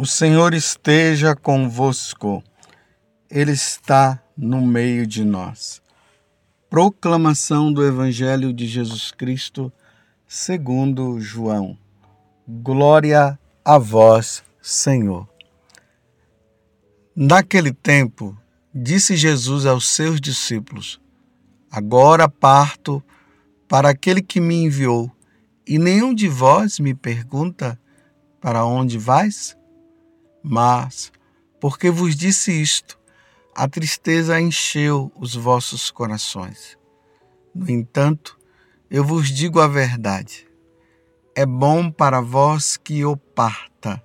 O Senhor esteja convosco, Ele está no meio de nós. Proclamação do Evangelho de Jesus Cristo, segundo João. Glória a vós, Senhor. Naquele tempo, disse Jesus aos seus discípulos: Agora parto para aquele que me enviou, e nenhum de vós me pergunta: Para onde vais? Mas, porque vos disse isto, a tristeza encheu os vossos corações. No entanto, eu vos digo a verdade. É bom para vós que eu parta.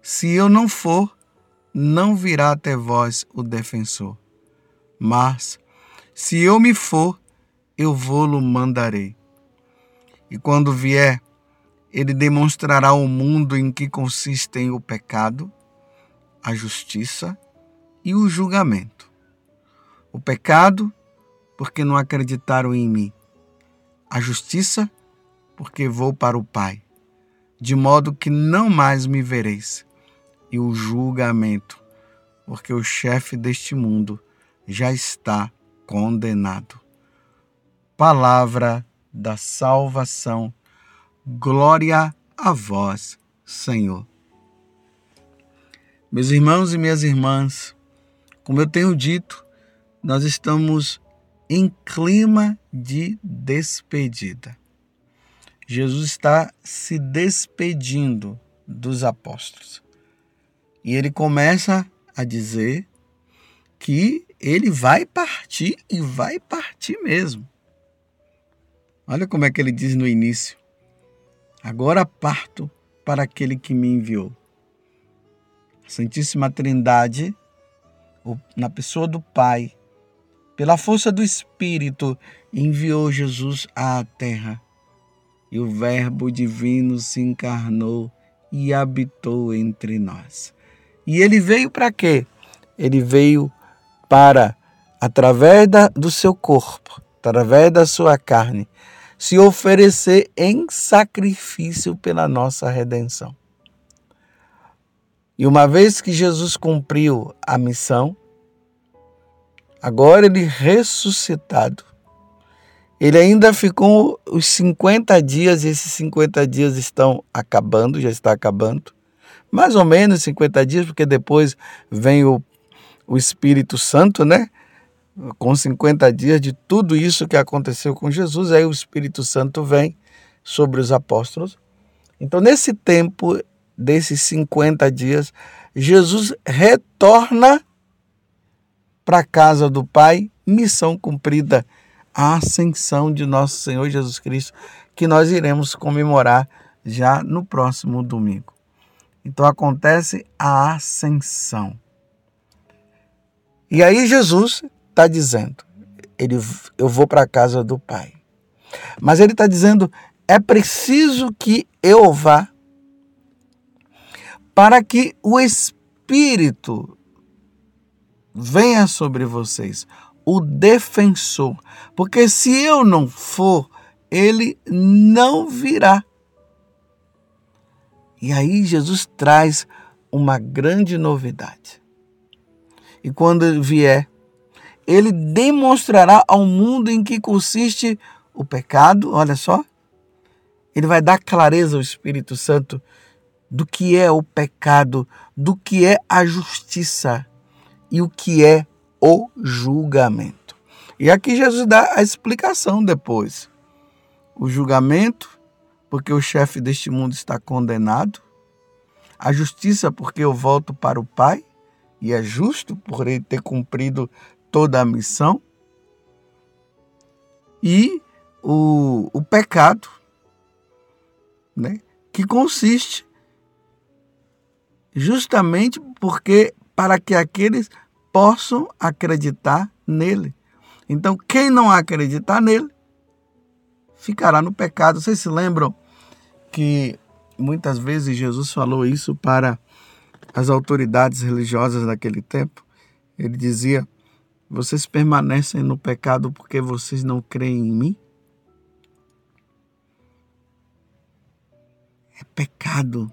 Se eu não for, não virá até vós o defensor. Mas, se eu me for, eu vou-lo mandarei. E quando vier, ele demonstrará o mundo em que consistem o pecado, a justiça e o julgamento. O pecado, porque não acreditaram em mim. A justiça, porque vou para o Pai, de modo que não mais me vereis. E o julgamento, porque o chefe deste mundo já está condenado. Palavra da salvação Glória a vós, Senhor. Meus irmãos e minhas irmãs, como eu tenho dito, nós estamos em clima de despedida. Jesus está se despedindo dos apóstolos. E ele começa a dizer que ele vai partir e vai partir mesmo. Olha como é que ele diz no início: Agora parto para aquele que me enviou. A Santíssima Trindade, na pessoa do Pai, pela força do Espírito, enviou Jesus à terra. E o Verbo divino se encarnou e habitou entre nós. E ele veio para quê? Ele veio para, através da, do seu corpo, através da sua carne, se oferecer em sacrifício pela nossa redenção. E uma vez que Jesus cumpriu a missão, agora ele ressuscitado, ele ainda ficou os 50 dias, e esses 50 dias estão acabando, já está acabando. Mais ou menos 50 dias, porque depois vem o, o Espírito Santo, né? Com 50 dias de tudo isso que aconteceu com Jesus, aí o Espírito Santo vem sobre os apóstolos. Então, nesse tempo desses 50 dias, Jesus retorna para a casa do Pai, missão cumprida, a ascensão de nosso Senhor Jesus Cristo, que nós iremos comemorar já no próximo domingo. Então acontece a ascensão. E aí Jesus está dizendo? Ele, eu vou para a casa do Pai. Mas ele está dizendo: é preciso que eu vá para que o Espírito venha sobre vocês, o defensor. Porque se eu não for, ele não virá. E aí Jesus traz uma grande novidade. E quando vier, ele demonstrará ao mundo em que consiste o pecado, olha só. Ele vai dar clareza ao Espírito Santo do que é o pecado, do que é a justiça e o que é o julgamento. E aqui Jesus dá a explicação depois. O julgamento, porque o chefe deste mundo está condenado. A justiça, porque eu volto para o Pai e é justo por ele ter cumprido toda a missão. E o, o pecado, né, que consiste justamente porque para que aqueles possam acreditar nele. Então, quem não acreditar nele ficará no pecado. Vocês se lembram que muitas vezes Jesus falou isso para as autoridades religiosas daquele tempo? Ele dizia: vocês permanecem no pecado porque vocês não creem em mim? É pecado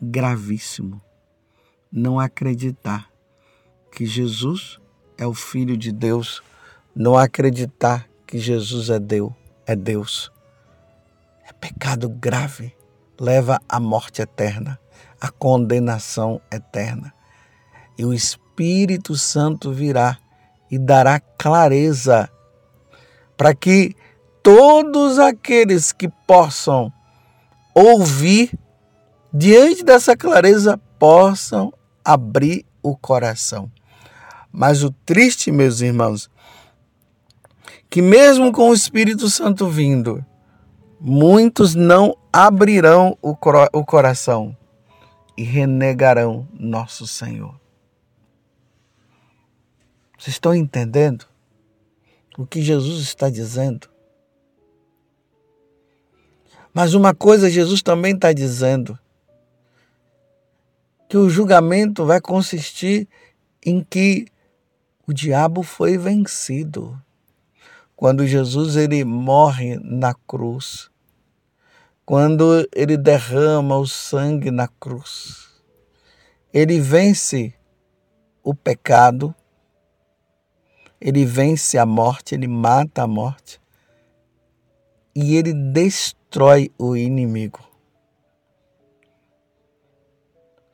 gravíssimo não acreditar que Jesus é o Filho de Deus, não acreditar que Jesus é Deus, é Deus. É pecado grave, leva à morte eterna, à condenação eterna. E o Espírito Santo virá e dará clareza para que todos aqueles que possam ouvir diante dessa clareza possam abrir o coração. Mas o triste, meus irmãos, que mesmo com o Espírito Santo vindo, muitos não abrirão o coração e renegarão nosso Senhor. Vocês estão entendendo o que Jesus está dizendo? Mas uma coisa Jesus também está dizendo: que o julgamento vai consistir em que o diabo foi vencido. Quando Jesus ele morre na cruz, quando ele derrama o sangue na cruz, ele vence o pecado, ele vence a morte, ele mata a morte e ele destrói o inimigo.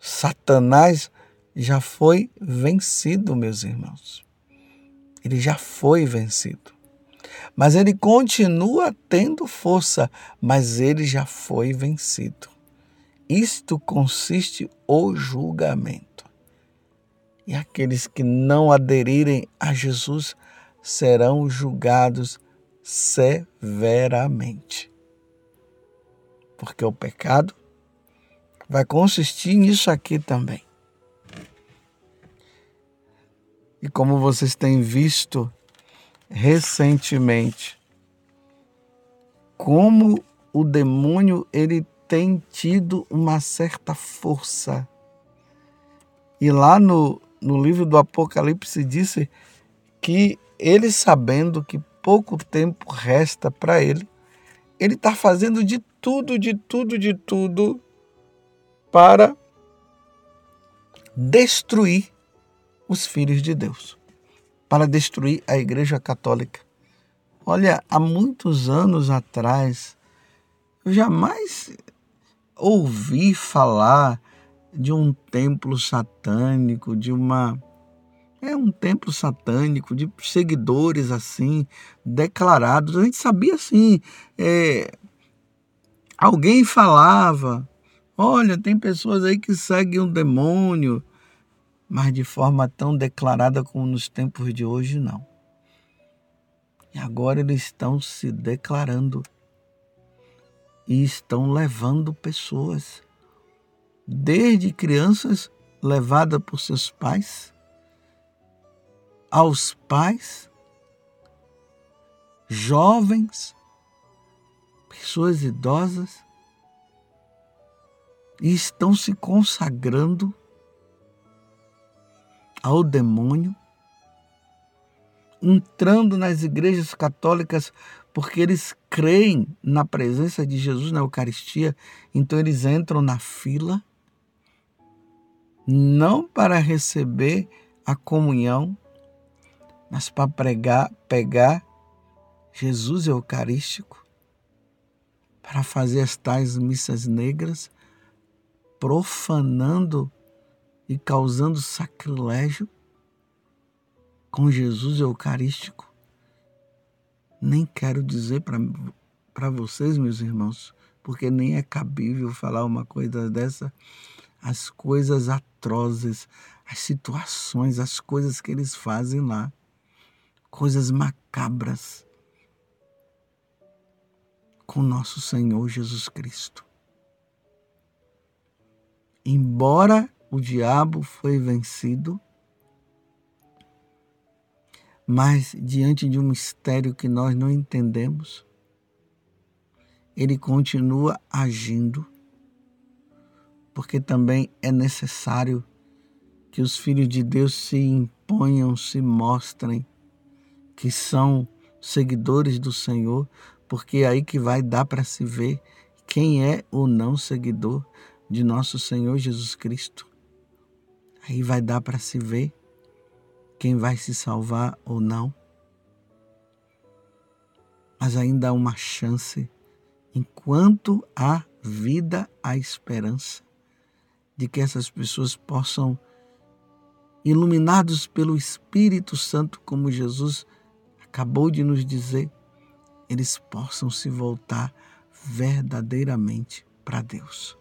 Satanás já foi vencido, meus irmãos. Ele já foi vencido. Mas ele continua tendo força, mas ele já foi vencido. Isto consiste o julgamento. E aqueles que não aderirem a Jesus serão julgados severamente. Porque o pecado vai consistir nisso aqui também. E como vocês têm visto recentemente, como o demônio ele tem tido uma certa força. E lá no, no livro do Apocalipse disse que ele sabendo que pouco tempo resta para ele, ele está fazendo de tudo, de tudo, de tudo para destruir os filhos de Deus, para destruir a Igreja Católica. Olha, há muitos anos atrás, eu jamais ouvi falar de um templo satânico, de uma. É um templo satânico, de seguidores assim, declarados. A gente sabia assim. É, alguém falava, Olha, tem pessoas aí que seguem um demônio, mas de forma tão declarada como nos tempos de hoje, não. E agora eles estão se declarando e estão levando pessoas, desde crianças levadas por seus pais, aos pais, jovens, pessoas idosas, e estão se consagrando ao demônio, entrando nas igrejas católicas porque eles creem na presença de Jesus na Eucaristia, então eles entram na fila, não para receber a comunhão, mas para pregar, pegar Jesus Eucarístico, para fazer as tais missas negras profanando e causando sacrilégio com Jesus Eucarístico. Nem quero dizer para vocês, meus irmãos, porque nem é cabível falar uma coisa dessa, as coisas atrozes, as situações, as coisas que eles fazem lá, coisas macabras com nosso Senhor Jesus Cristo. Embora o diabo foi vencido, mas diante de um mistério que nós não entendemos, ele continua agindo, porque também é necessário que os filhos de Deus se imponham, se mostrem que são seguidores do Senhor, porque é aí que vai dar para se ver quem é o não seguidor de nosso Senhor Jesus Cristo. Aí vai dar para se ver quem vai se salvar ou não. Mas ainda há uma chance, enquanto há vida, há esperança de que essas pessoas possam, iluminados pelo Espírito Santo, como Jesus acabou de nos dizer, eles possam se voltar verdadeiramente para Deus.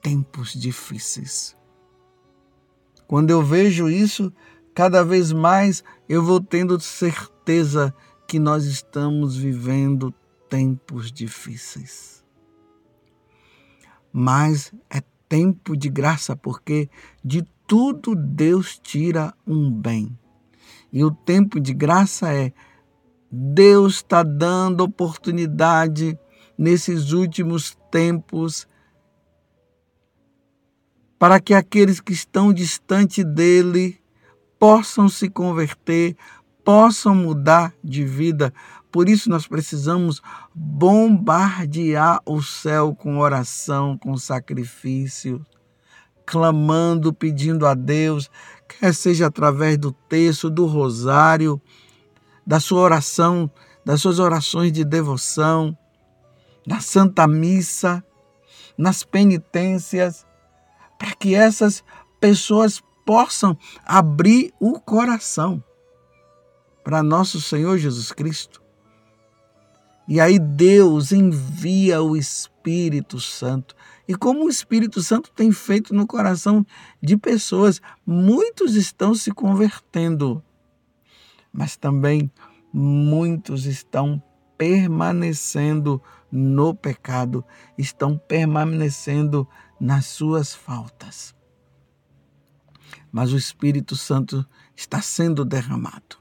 Tempos difíceis. Quando eu vejo isso, cada vez mais eu vou tendo certeza que nós estamos vivendo tempos difíceis. Mas é tempo de graça, porque de tudo Deus tira um bem. E o tempo de graça é Deus está dando oportunidade nesses últimos tempos para que aqueles que estão distante dele possam se converter, possam mudar de vida. Por isso nós precisamos bombardear o céu com oração, com sacrifício, clamando, pedindo a Deus, quer seja através do texto, do rosário, da sua oração, das suas orações de devoção, na Santa Missa, nas penitências, para que essas pessoas possam abrir o coração para nosso Senhor Jesus Cristo. E aí Deus envia o Espírito Santo. E como o Espírito Santo tem feito no coração de pessoas, muitos estão se convertendo mas também muitos estão permanecendo no pecado, estão permanecendo nas suas faltas. Mas o Espírito Santo está sendo derramado.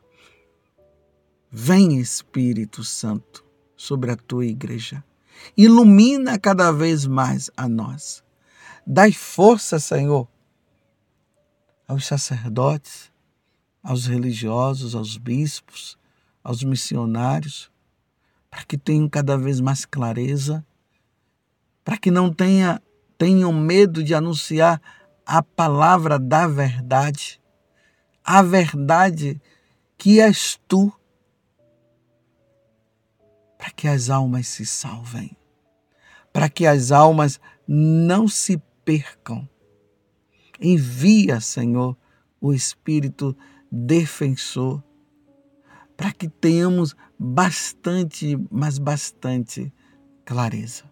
Vem, Espírito Santo, sobre a tua igreja. Ilumina cada vez mais a nós. Dai força, Senhor, aos sacerdotes, aos religiosos, aos bispos, aos missionários, para que tenham cada vez mais clareza, para que não tenha, tenham medo de anunciar a palavra da verdade, a verdade que és tu, que as almas se salvem, para que as almas não se percam. Envia, Senhor, o Espírito defensor, para que tenhamos bastante, mas bastante clareza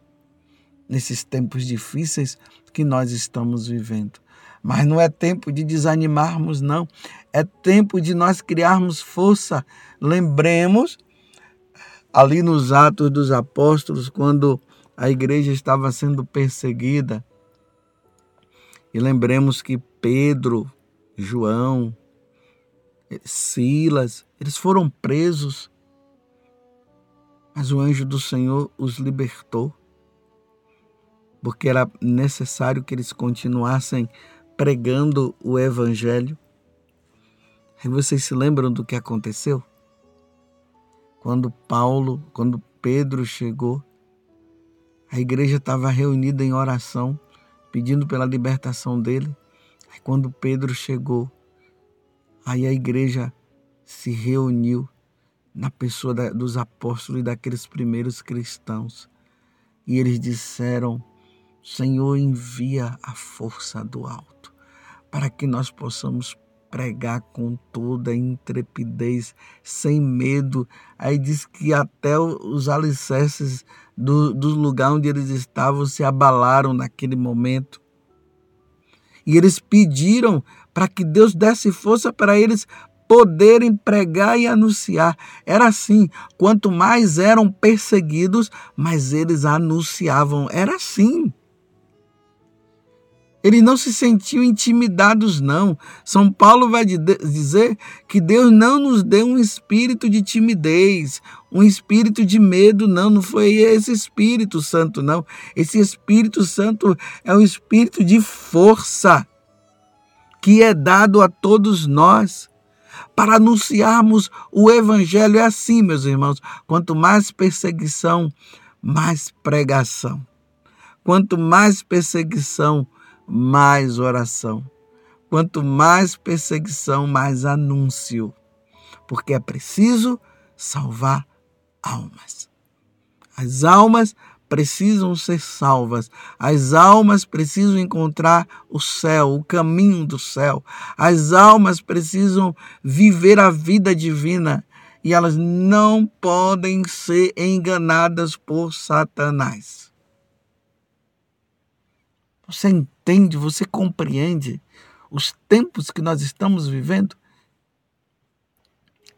nesses tempos difíceis que nós estamos vivendo. Mas não é tempo de desanimarmos, não. É tempo de nós criarmos força. Lembremos ali nos Atos dos Apóstolos, quando a igreja estava sendo perseguida. E lembremos que Pedro, João, Silas, eles foram presos, mas o anjo do Senhor os libertou, porque era necessário que eles continuassem pregando o Evangelho. E vocês se lembram do que aconteceu? Quando Paulo, quando Pedro chegou, a igreja estava reunida em oração, pedindo pela libertação dele. Aí quando Pedro chegou, Aí a igreja se reuniu na pessoa da, dos apóstolos e daqueles primeiros cristãos. E eles disseram: Senhor, envia a força do alto, para que nós possamos pregar com toda intrepidez, sem medo. Aí diz que até os alicerces do, do lugar onde eles estavam se abalaram naquele momento. E eles pediram para que Deus desse força para eles poderem pregar e anunciar. Era assim, quanto mais eram perseguidos, mais eles anunciavam. Era assim. Eles não se sentiam intimidados, não. São Paulo vai dizer que Deus não nos deu um espírito de timidez, um espírito de medo, não. Não foi esse Espírito Santo, não. Esse Espírito Santo é um espírito de força que é dado a todos nós para anunciarmos o Evangelho. É assim, meus irmãos: quanto mais perseguição, mais pregação. Quanto mais perseguição, mais oração. Quanto mais perseguição, mais anúncio. Porque é preciso salvar almas. As almas precisam ser salvas. As almas precisam encontrar o céu, o caminho do céu. As almas precisam viver a vida divina e elas não podem ser enganadas por Satanás. Você entende, você compreende os tempos que nós estamos vivendo?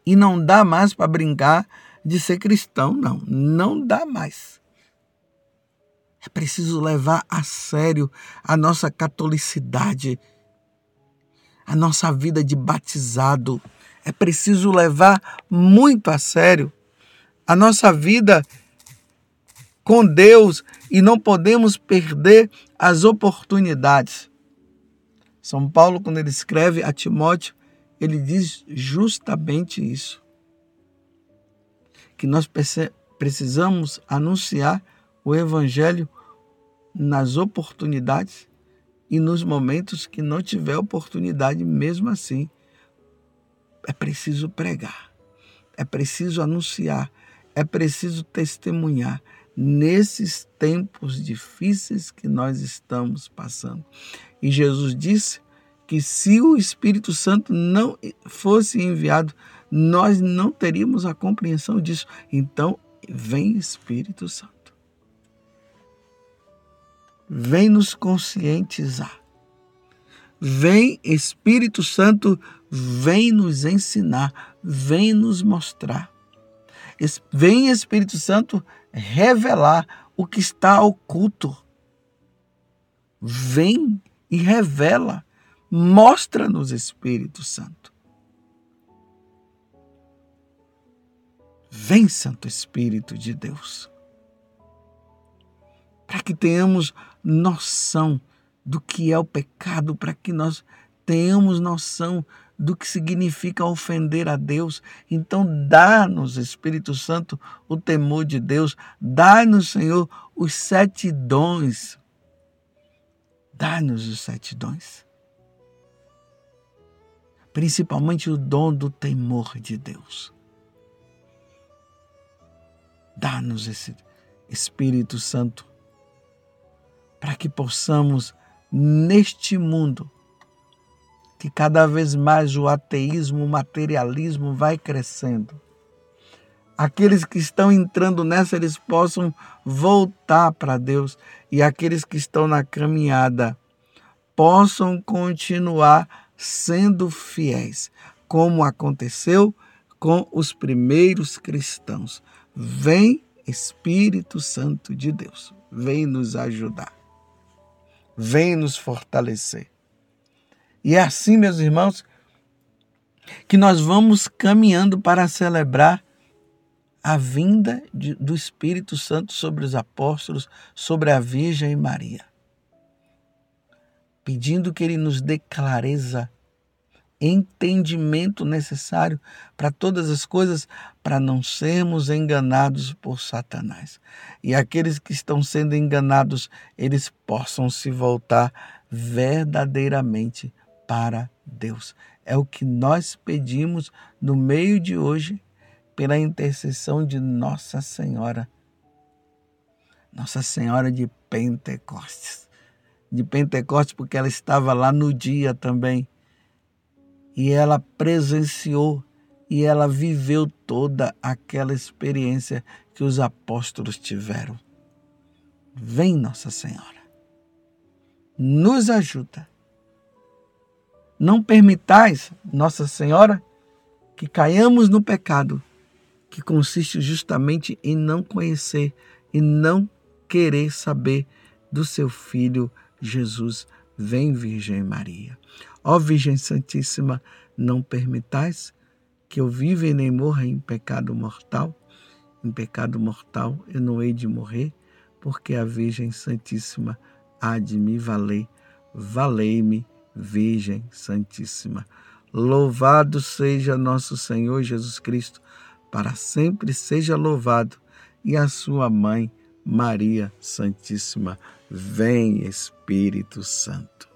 E não dá mais para brincar de ser cristão, não. Não dá mais. É preciso levar a sério a nossa catolicidade, a nossa vida de batizado. É preciso levar muito a sério a nossa vida com Deus e não podemos perder as oportunidades. São Paulo, quando ele escreve a Timóteo, ele diz justamente isso. Que nós precisamos anunciar o Evangelho nas oportunidades e nos momentos que não tiver oportunidade, mesmo assim. É preciso pregar, é preciso anunciar, é preciso testemunhar nesses tempos difíceis que nós estamos passando. E Jesus disse que se o Espírito Santo não fosse enviado, nós não teríamos a compreensão disso. Então, vem Espírito Santo vem nos conscientizar. Vem Espírito Santo, vem nos ensinar, vem nos mostrar. Vem Espírito Santo revelar o que está oculto. Vem e revela, mostra-nos Espírito Santo. Vem, Santo Espírito de Deus, para que tenhamos noção do que é o pecado, para que nós tenhamos noção do que significa ofender a Deus. Então, dá-nos, Espírito Santo, o temor de Deus. Dá-nos, Senhor, os sete dons. Dá-nos os sete dons. Principalmente o dom do temor de Deus. Dá-nos esse Espírito Santo para que possamos, neste mundo, que cada vez mais o ateísmo, o materialismo vai crescendo. Aqueles que estão entrando nessa, eles possam voltar para Deus e aqueles que estão na caminhada possam continuar sendo fiéis, como aconteceu com os primeiros cristãos. Vem Espírito Santo de Deus, vem nos ajudar vem nos fortalecer. E é assim, meus irmãos, que nós vamos caminhando para celebrar a vinda de, do Espírito Santo sobre os apóstolos, sobre a Virgem Maria. Pedindo que Ele nos dê clareza entendimento necessário para todas as coisas, para não sermos enganados por Satanás. E aqueles que estão sendo enganados, eles possam se voltar verdadeiramente para Deus. É o que nós pedimos no meio de hoje, pela intercessão de Nossa Senhora. Nossa Senhora de Pentecostes. De Pentecostes, porque ela estava lá no dia também e ela presenciou e ela viveu toda aquela experiência que os apóstolos tiveram. Vem, Nossa Senhora, nos ajuda. Não permitais, Nossa Senhora, que caiamos no pecado, que consiste justamente em não conhecer e não querer saber do seu Filho Jesus. Vem, Virgem Maria. Ó Virgem Santíssima, não permitais que eu viva e nem morra em pecado mortal. Em pecado mortal eu não hei de morrer, porque a Virgem Santíssima há de me valer. Valei-me, Virgem Santíssima. Louvado seja nosso Senhor Jesus Cristo, para sempre seja louvado, e a sua mãe, Maria Santíssima. Vem, Espírito Santo.